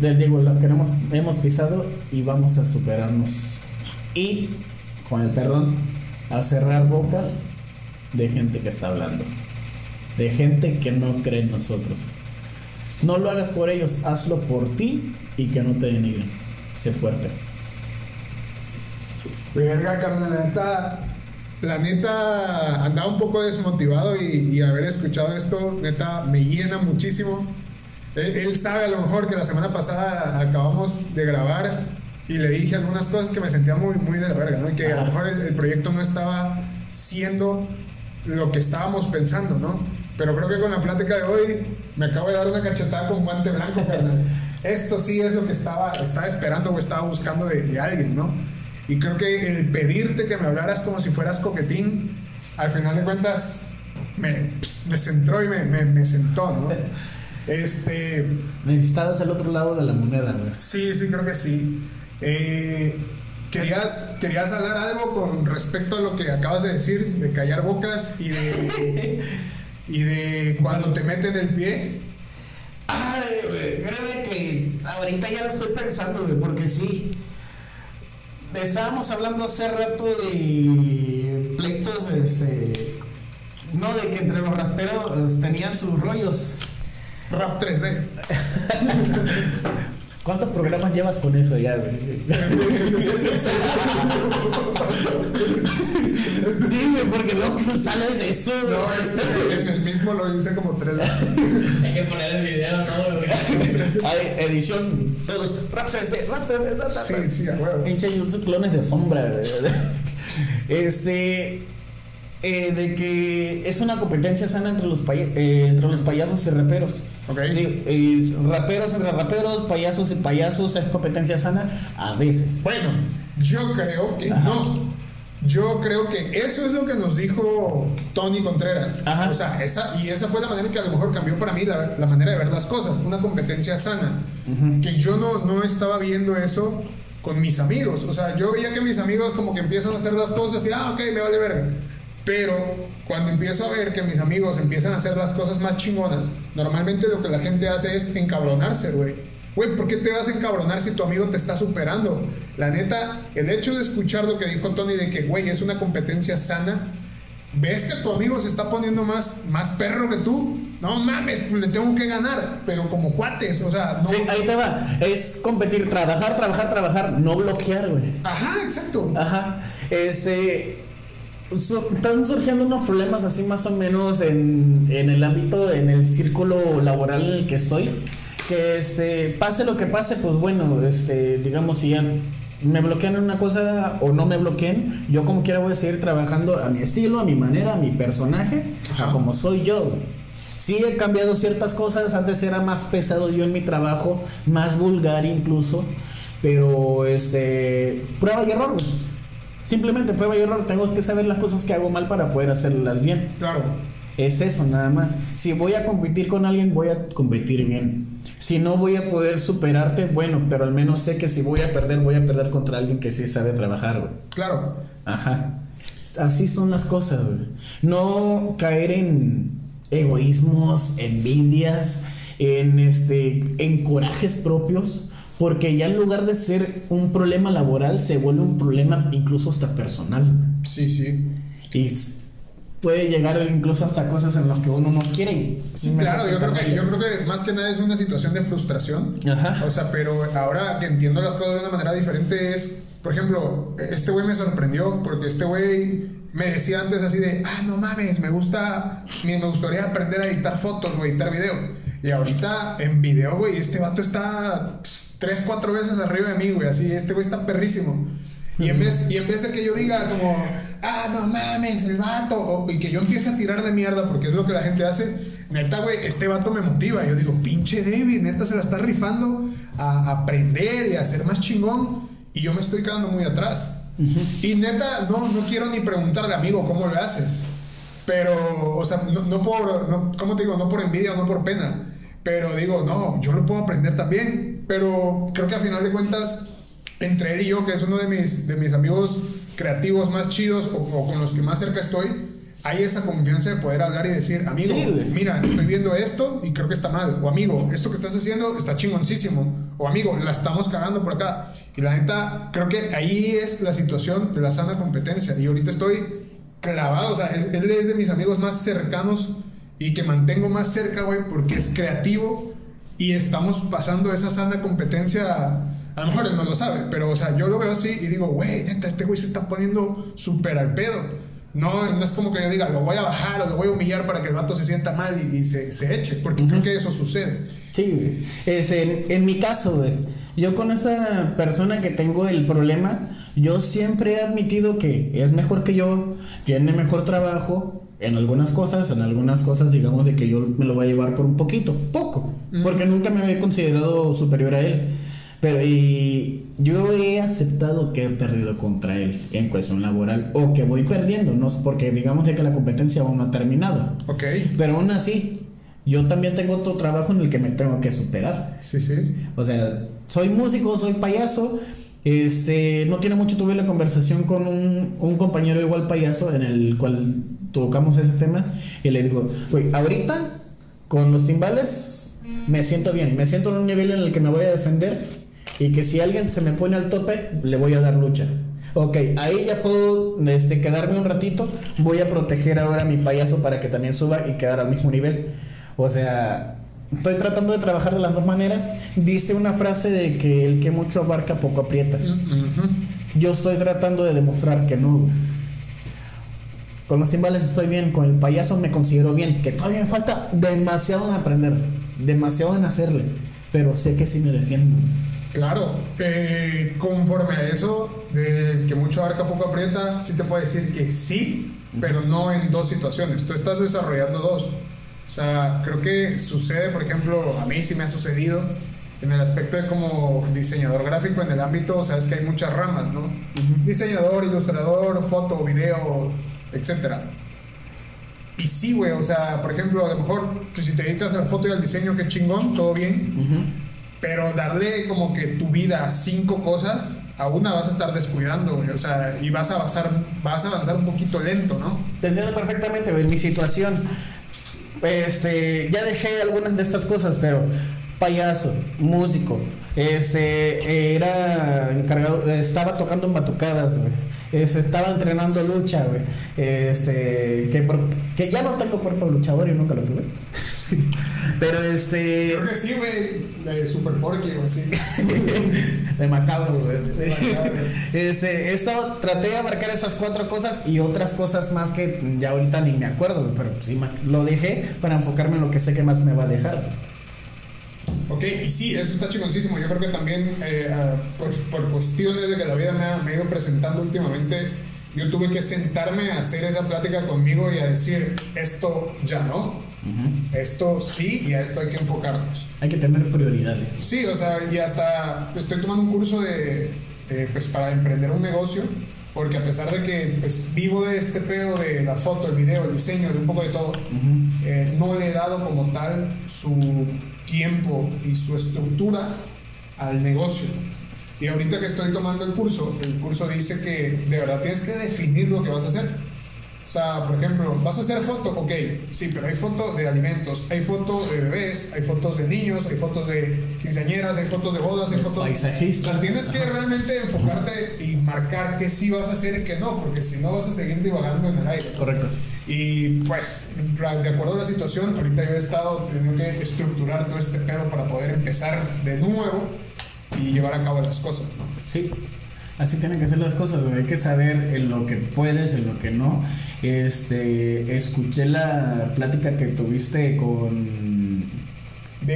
Digo, los que hemos, hemos pisado y vamos a superarnos. Y, con el perdón, a cerrar bocas de gente que está hablando. De gente que no cree en nosotros. No lo hagas por ellos, hazlo por ti y que no te denigren. Sé fuerte. Verga, carnal, la neta, la neta andaba un poco desmotivado y, y haber escuchado esto, neta, me llena muchísimo. Él, él sabe a lo mejor que la semana pasada acabamos de grabar y le dije algunas cosas que me sentía muy, muy de la verga, ¿no? Y que a lo mejor el, el proyecto no estaba siendo lo que estábamos pensando, ¿no? Pero creo que con la plática de hoy me acabo de dar una cachetada con guante blanco, carnal. Esto sí es lo que estaba, estaba esperando o estaba buscando de, de alguien, ¿no? Y creo que el pedirte que me hablaras como si fueras coquetín, al final de cuentas me, pss, me centró y me, me, me sentó, ¿no? Este, Necesitabas el otro lado de la moneda, güey. sí, sí, creo que sí. Eh, ¿querías, ¿Querías hablar algo con respecto a lo que acabas de decir, de callar bocas y de, y de cuando te meten el pie? Ay, güey, créeme que ahorita ya lo estoy pensando, güey, porque sí. Estábamos hablando hace rato de pleitos, este. No, de que entre los rasperos tenían sus rollos. Rap 3D. ¿Cuántos programas llevas con eso ya, güey? sí, güey, porque luego no sales de eso. güey. No, es que en el mismo lo hice como tres veces. Hay que poner el video, ¿no, güey? Hay edición. Rap CC, rap CC, rap Sí, sí, a huevo. Pinche YouTube clones de sombra, güey. Este. Eh, de que es una competencia sana entre los, paya- eh, entre los payasos y raperos. Ok. Digo, eh, raperos entre raperos, payasos y payasos, ¿es competencia sana? A veces. Bueno, yo creo que Ajá. no. Yo creo que eso es lo que nos dijo Tony Contreras. Ajá. O sea, esa, y esa fue la manera que a lo mejor cambió para mí la, la manera de ver las cosas. Una competencia sana. Que yo no, no estaba viendo eso con mis amigos. O sea, yo veía que mis amigos como que empiezan a hacer las cosas y, ah, ok, me vale verga. Pero cuando empiezo a ver que mis amigos empiezan a hacer las cosas más chingonas, normalmente lo que la gente hace es encabronarse, güey. Güey, ¿por qué te vas a encabronar si tu amigo te está superando? La neta, el hecho de escuchar lo que dijo Tony de que, güey, es una competencia sana, ves que tu amigo se está poniendo más, más perro que tú, no mames, le tengo que ganar, pero como cuates, o sea, no... Sí, ahí te va. Es competir, trabajar, trabajar, trabajar, no bloquear, güey. Ajá, exacto. Ajá. Este. Están surgiendo unos problemas así más o menos en, en el ámbito, en el círculo laboral en el que estoy. Que este, pase lo que pase, pues bueno, este, digamos, si ya me bloquean en una cosa o no me bloqueen, yo como quiera voy a seguir trabajando a mi estilo, a mi manera, a mi personaje, Ajá. a como soy yo. Sí he cambiado ciertas cosas, antes era más pesado yo en mi trabajo, más vulgar incluso, pero este, prueba y error. Simplemente prueba y error, tengo que saber las cosas que hago mal para poder hacerlas bien. Claro. Es eso nada más. Si voy a competir con alguien, voy a competir bien. Si no voy a poder superarte, bueno, pero al menos sé que si voy a perder, voy a perder contra alguien que sí sabe trabajar, güey. Claro. Ajá. Así son las cosas, güey. No caer en egoísmos, envidias, en este, en corajes propios, porque ya en lugar de ser un problema laboral, se vuelve un problema incluso hasta personal. Sí, sí. Y puede llegar incluso hasta cosas en las que uno no quiere. Sí, claro, yo creo, que, yo creo que más que nada es una situación de frustración. Ajá. O sea, pero ahora que entiendo las cosas de una manera diferente es, por ejemplo, este güey me sorprendió porque este güey me decía antes así de, ah, no mames, me gusta, me me gustaría aprender a editar fotos o editar video. Y ahorita en video, güey, este vato está pss, tres, cuatro veces arriba de mí, güey, así, este güey está perrísimo. Y en, vez, y en vez de que yo diga como, ah, no mames, el vato, o- y que yo empiece a tirar de mierda porque es lo que la gente hace, neta, güey, este vato me motiva. Yo digo, pinche David, neta se la está rifando a aprender y a ser más chingón, y yo me estoy quedando muy atrás. Y neta, no, no quiero ni preguntarle, amigo, ¿cómo lo haces? Pero, o sea, no, no por, no, ¿cómo te digo? No por envidia o no por pena. Pero digo, no, yo lo puedo aprender también. Pero creo que a final de cuentas, entre él y yo, que es uno de mis, de mis amigos creativos más chidos o, o con los que más cerca estoy, hay esa confianza de poder hablar y decir, amigo, Sí, mira, estoy viendo esto y creo que está mal. O amigo, esto que estás haciendo está chingoncísimo. O amigo, la estamos cagando por acá. Y la neta, creo que ahí es la situación de la sana competencia. Y ahorita estoy clavado. O sea, él es de mis amigos más cercanos y que mantengo más cerca, güey, porque es creativo y estamos pasando esa sana competencia. A lo mejor él no lo sabe, pero o sea, yo lo veo así y digo, güey, este güey se está poniendo súper al pedo. No, no es como que yo diga, lo voy a bajar o lo voy a humillar para que el vato se sienta mal y, y se, se eche, porque creo que eso sucede. Sí, güey. Este, en, en mi caso, güey, yo con esta persona que tengo el problema, yo siempre he admitido que es mejor que yo, tiene mejor trabajo en algunas cosas, en algunas cosas digamos de que yo me lo voy a llevar por un poquito, poco, porque nunca me había considerado superior a él. Pero y yo he aceptado que he perdido contra él en cuestión laboral o que voy perdiendo, no porque digamos de que la competencia aún no ha terminado. Ok, Pero aún así, yo también tengo otro trabajo en el que me tengo que superar. sí, sí. O sea, soy músico, soy payaso. Este, no tiene mucho tuve la conversación con un, un compañero igual payaso en el cual tocamos ese tema y le digo, güey, ahorita con los timbales me siento bien, me siento en un nivel en el que me voy a defender y que si alguien se me pone al tope, le voy a dar lucha. Ok, ahí ya puedo este, quedarme un ratito, voy a proteger ahora a mi payaso para que también suba y quedar al mismo nivel. O sea, estoy tratando de trabajar de las dos maneras. Dice una frase de que el que mucho abarca poco aprieta. Yo estoy tratando de demostrar que no. Con los timbales estoy bien, con el payaso me considero bien, que todavía me falta demasiado en aprender, demasiado en hacerle, pero sé que sí me defiendo. Claro, eh, conforme a eso, de que mucho abarca poco aprieta, sí te puedo decir que sí, pero no en dos situaciones. Tú estás desarrollando dos. O sea, creo que sucede, por ejemplo, a mí sí me ha sucedido en el aspecto de como diseñador gráfico en el ámbito, sabes que hay muchas ramas, ¿no? Diseñador, ilustrador, foto, video, etcétera. Y sí, güey, o sea, por ejemplo, a lo mejor pues, si te dedicas a la foto y al diseño, qué chingón, todo bien. Pero darle como que tu vida a cinco cosas, a una vas a estar descuidando, güey. O sea, y vas a avanzar, vas a avanzar un poquito lento, ¿no? Te entiendo perfectamente, güey, mi situación. Este, ya dejé algunas de estas cosas, pero payaso, músico, este, era encargado, estaba tocando en batucadas, güey. Este, estaba entrenando lucha, güey. Este, que, por- que ya no tengo cuerpo luchador y nunca lo tuve. Pero este. Creo que sí, güey, de Super Porky o así. de macabro, güey. Este, he estado- traté de abarcar esas cuatro cosas y otras cosas más que ya ahorita ni me acuerdo, pero sí lo dejé para enfocarme en lo que sé que más me va a dejar. Ok, y sí, eso está chingoncísimo. Yo creo que también eh, ah, por, por cuestiones de que la vida me ha, me ha ido presentando últimamente, yo tuve que sentarme a hacer esa plática conmigo y a decir, esto ya no, esto sí y a esto hay que enfocarnos. Hay que tener prioridades. Sí, o sea, y hasta estoy tomando un curso de, eh, pues para emprender un negocio, porque a pesar de que pues, vivo de este pedo de la foto, el video, el diseño, de un poco de todo, eh, no le he dado como tal su tiempo y su estructura al negocio. Y ahorita que estoy tomando el curso, el curso dice que de verdad tienes que definir lo que vas a hacer. O sea, por ejemplo, vas a hacer foto, ok, sí, pero hay fotos de alimentos, hay fotos de bebés, hay fotos de niños, hay fotos de quinceañeras, hay fotos de bodas, hay fotos... paisajistas. O sea, tienes que realmente enfocarte y marcar qué sí vas a hacer y qué no, porque si no vas a seguir divagando en el aire. Correcto. Y pues, de acuerdo a la situación, ahorita yo he estado teniendo que estructurar todo este pedo para poder empezar de nuevo y llevar a cabo las cosas, ¿no? Sí. Así tienen que ser las cosas, güey. Hay que saber en lo que puedes, en lo que no. Este, escuché la plática que tuviste con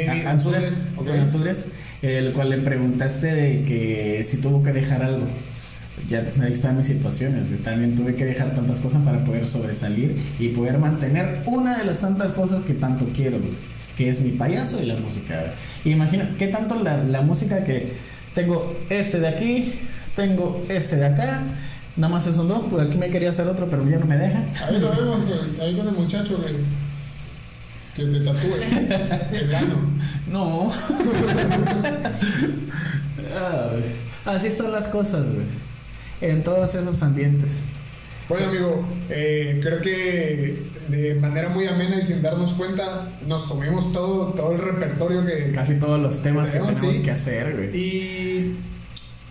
A- Ansures, ok. con Ansures, el cual le preguntaste de que si tuvo que dejar algo. Ya ahí están mis situaciones, güey. También tuve que dejar tantas cosas para poder sobresalir y poder mantener una de las tantas cosas que tanto quiero, güey, que es mi payaso y la música. güey. Imagina, ¿qué tanto la, la música que tengo este de aquí, tengo este de acá, nada más esos dos, pues aquí me quería hacer otro, pero ya no me deja. Ahí lo vemos, ahí con el muchacho que, que te tatúe el ano. No. Güey. Así están las cosas, güey. En todos esos ambientes. Bueno, amigo, eh, creo que de manera muy amena y sin darnos cuenta, nos comimos todo, todo el repertorio que, Casi todos los temas que Tenemos, tenemos sí. que hacer, güey. Y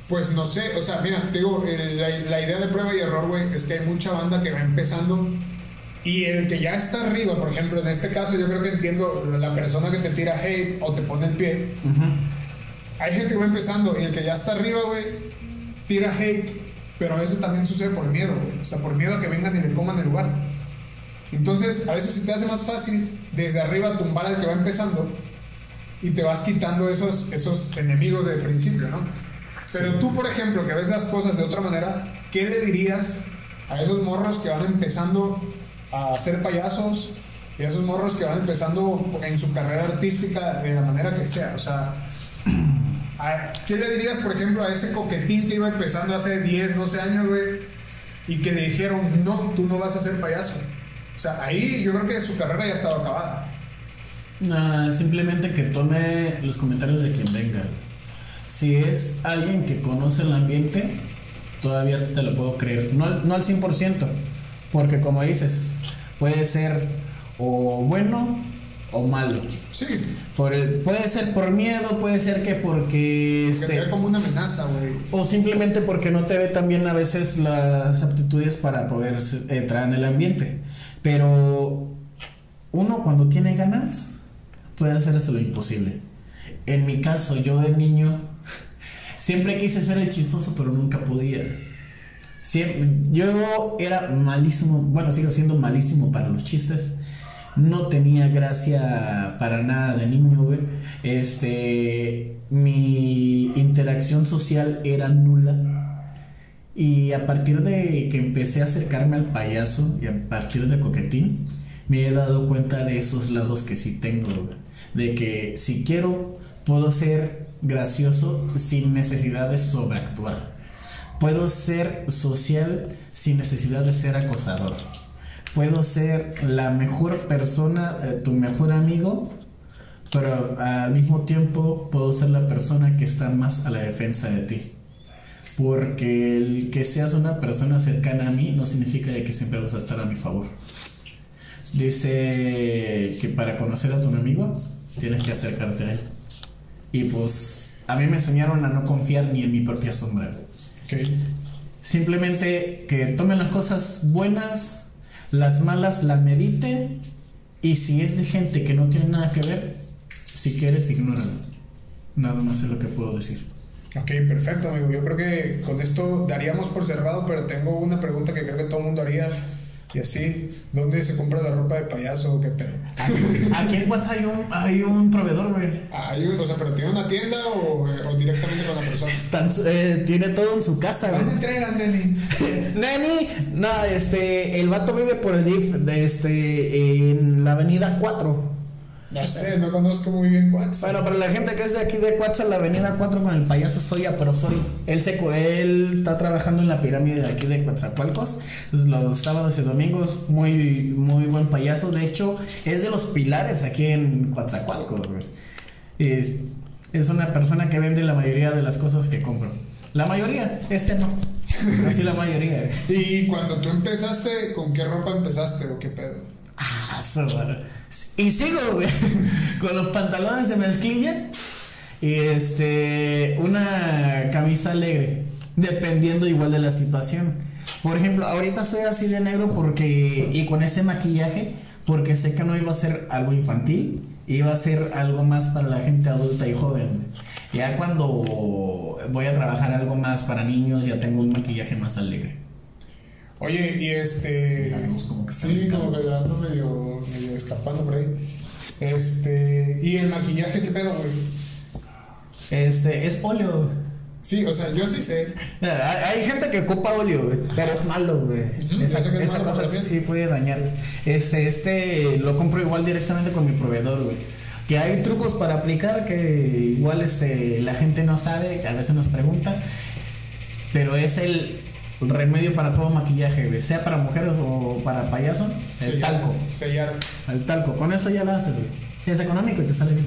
pues no sé, o sea, mira, te digo, el- la, la idea de prueba y error, güey, es que hay mucha banda que va empezando y el que ya está arriba, por ejemplo, en este caso yo creo que entiendo la persona que te tira hate o te pone el pie. Ujú. Hay gente que va empezando y el que ya está arriba, güey, tira hate, pero a veces también sucede por miedo. O sea, por miedo a que vengan y le coman el lugar. Entonces, a veces se te hace más fácil desde arriba tumbar al que va empezando y te vas quitando esos, esos enemigos del principio, ¿no? Pero tú, por ejemplo, que ves las cosas de otra manera, ¿qué le dirías a esos morros que van empezando a ser payasos y a esos morros que van empezando en su carrera artística de la manera que sea? O sea, ¿a- ¿qué le dirías, por ejemplo, a ese coquetín que iba empezando hace 10, 12 años, güey? Y que le dijeron, no, tú no vas a ser payaso. O sea, ahí yo creo que su carrera ya estaba acabada. Nah, simplemente que tome los comentarios de quien venga. Si es alguien que conoce el ambiente, todavía te lo puedo creer. No, no al 100%, porque como dices, puede ser o bueno o malo. Sí, Por el, puede ser por miedo, puede ser que porque... que este, te ve como una amenaza, güey. O simplemente porque no te ve también a veces las aptitudes para poder entrar en el ambiente. Pero uno cuando tiene ganas, puede hacer hasta lo imposible. En mi caso, yo de niño siempre quise ser el chistoso, pero nunca podía. Siempre, yo era malísimo, bueno, sigo siendo malísimo para los chistes. No tenía gracia para nada de niño. Este, mi interacción social era nula. Y a partir de que empecé a acercarme al payaso y a partir de coquetín, me he dado cuenta de esos lados que sí tengo. De que si quiero, puedo ser gracioso sin necesidad de sobreactuar. Puedo ser social sin necesidad de ser acosador. Puedo ser la mejor persona, eh, tu mejor amigo, pero al mismo tiempo puedo ser la persona que está más a la defensa de ti. Porque el que seas una persona cercana a mí no significa de que siempre vas a estar a mi favor. Dice que para conocer a tu enemigo tienes que acercarte a él. Y pues a mí me enseñaron a no confiar ni en mi propia sombra. Ok. Simplemente que tomen las cosas buenas, las malas las medite y si es de gente que no tiene nada que ver, si quieres ignóralo. Nada más es lo que puedo decir. Ok, perfecto, amigo. Yo creo que con esto daríamos por cerrado, pero tengo una pregunta que creo que todo el mundo haría. Y así, ¿dónde se compra la ropa de payaso o qué pedo? Aquí en WhatsApp hay un, hay un proveedor, güey. Hay un- o sea, ¿pero tiene una tienda o, o directamente con la persona? Están- eh, tiene todo en su casa, ¿Dónde güey. entregas, Neni? Nani, no, este, el vato vive por el DIF de este, en la avenida 4. No sé, no conozco muy bien Quax. Bueno, para la gente que es de aquí de Cuatza, la avenida 4 con el payaso Soya, pero soy. Él, se, él está trabajando en la pirámide de aquí de Coatzacoalcos. Entonces, Los sábados y domingos, muy, muy buen payaso. De hecho, es de los pilares aquí en Coatzacoalcos. Es, es una persona que vende la mayoría de las cosas que compro. La mayoría, este no. Así la mayoría. Y cuando tú empezaste, ¿con qué ropa empezaste o qué pedo? Ah, madre. Y sigo, con los pantalones de mezclilla y este, una camisa alegre, dependiendo igual de la situación. Por ejemplo, ahorita soy así de negro porque, y con ese maquillaje, porque sé que no iba a ser algo infantil, iba a ser algo más para la gente adulta y joven. Ya cuando voy a trabajar algo más para niños, ya tengo un maquillaje más alegre. Oye, y este. La luz como que está Sí, brincando. como que ando medio, medio escapando por ahí. Este. ¿Y el maquillaje qué pedo, güey? Este, es óleo. güey. Sí, o sea, yo sí sé. Mira, Hay hay gente que ocupa óleo, güey, pero es malo, güey. Esa yo sé que es esa malo cosa también. sí puede dañar. Este, este lo compro igual directamente con mi proveedor, güey. Que hay trucos para aplicar que igual este la gente no sabe, que a veces nos pregunta, pero es el remedio para todo maquillaje, sea para mujeres o para payaso, el Sellar- talco, Sellar. el talco, con eso ya lo haces, güey. Es económico y te sale bien.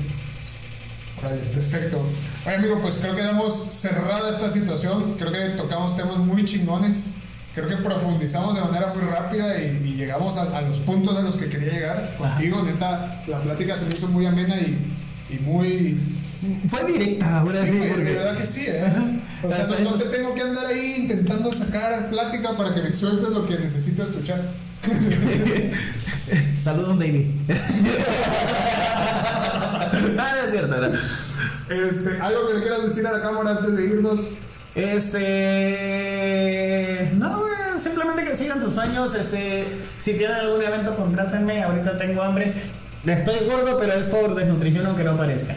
Órale, perfecto. Oye, amigo, pues creo que damos cerrada esta situación. Creo que tocamos temas muy chingones. Creo que profundizamos de manera muy rápida y, y llegamos a, a los puntos a los que quería llegar contigo. Neta, la plática se me hizo muy amena y, y muy. Fue directa, ahora Sí, sí, porque- de verdad que sí, ¿eh? Ajá. O sea, no, no te tengo que andar ahí intentando sacar plática para que me sueltes lo que necesito escuchar. Saludos, David. ah, no es cierto, no. Este, algo que le quieras decir a la cámara antes de irnos. Este. No, güey, simplemente que sigan sus sueños. Este, si tienen algún evento, contrátenme. Ahorita tengo hambre. Estoy gordo, pero es por desnutrición, aunque no parezca.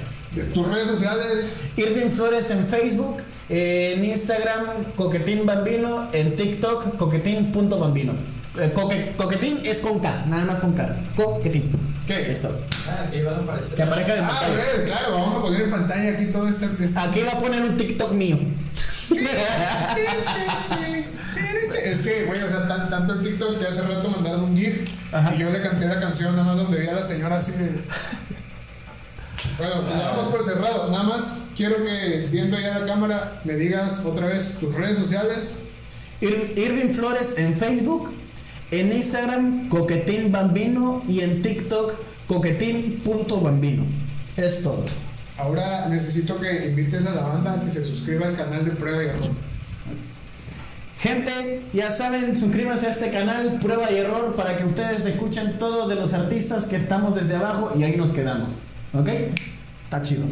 Tus redes sociales. Irving Flores en Facebook, en Instagram, Coquetín Bambino, en TikTok, coquetín.bambino. Eh, coque- coquetín es con K, nada más con K. Coquetín. ¿Qué? Esto. Ah, que iban a aparecer. Que aparezca en Ah, pantalla. güey, claro, vamos a poner en pantalla aquí todo este. este- Aquí va a poner un TikTok mío. Es que, güey, o sea, tan- tanto el TikTok que hace rato mandaron un GIF Ajá. y yo le canté la canción nada más donde vi a la señora así de. Bueno, pues ya vamos por cerrado. Nada más quiero que viendo ya la cámara me digas otra vez tus redes sociales. Ir- Irving Flores en Facebook, en Instagram, Coquetín Bambino y en TikTok, coquetín.bambino. Es todo. Ahora necesito que invites a la banda a que se suscriba al canal de Prueba y Error. Gente, ya saben, suscríbanse a este canal, prueba y error, para que ustedes escuchen todo de los artistas que estamos desde abajo y ahí nos quedamos. ¿Ok? Está chido.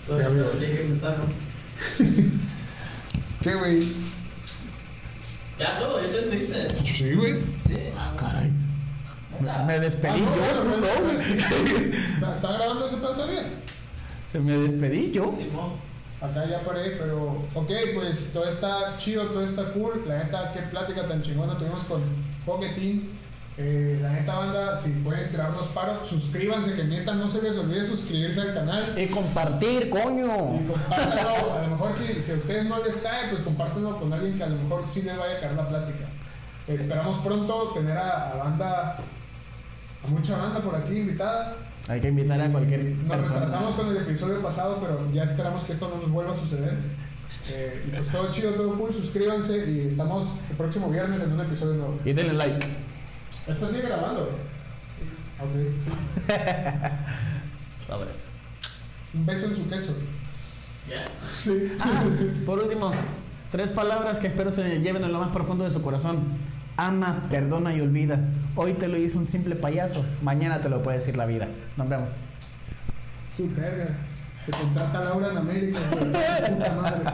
Soy. ¿Qué, güey? Ya todo, ya te despediste. Sí, güey. Sí. Ah, caray. Me despedí Ah, no, yo, no, güey. ¿Está grabando ese pedo todavía? Me despedí yo. Acá ya paré, pero ok, pues todo está chido, todo está cool. La neta, qué plática tan chingona tuvimos con Poketín. Eh, la neta, banda, si pueden tirarnos paro, suscríbanse, que neta no se les olvide suscribirse al canal. Y compartir, coño. Y compártanlo. A lo mejor si, si a ustedes no les cae, pues compártanlo con alguien que a lo mejor sí les vaya a caer la plática. Esperamos pronto tener a, a banda, a mucha banda por aquí invitada. Hay que invitar a cualquier Nos persona. retrasamos con el episodio pasado, pero ya esperamos que esto no nos vuelva a suceder. Eh, y pues todo chido, todo cool, suscríbanse y estamos el próximo viernes en un episodio nuevo. Y denle like. ¿Esto sigue grabando? Ok, sí. Un beso en su queso. Ya. Sí. Ah, por último, tres palabras que espero se lleven en lo más profundo de su corazón. Ama, perdona y olvida. Hoy te lo hizo un simple payaso, mañana te lo puede decir la vida. Nos vemos. Su verga. Te contrata Laura en América. Puta madre.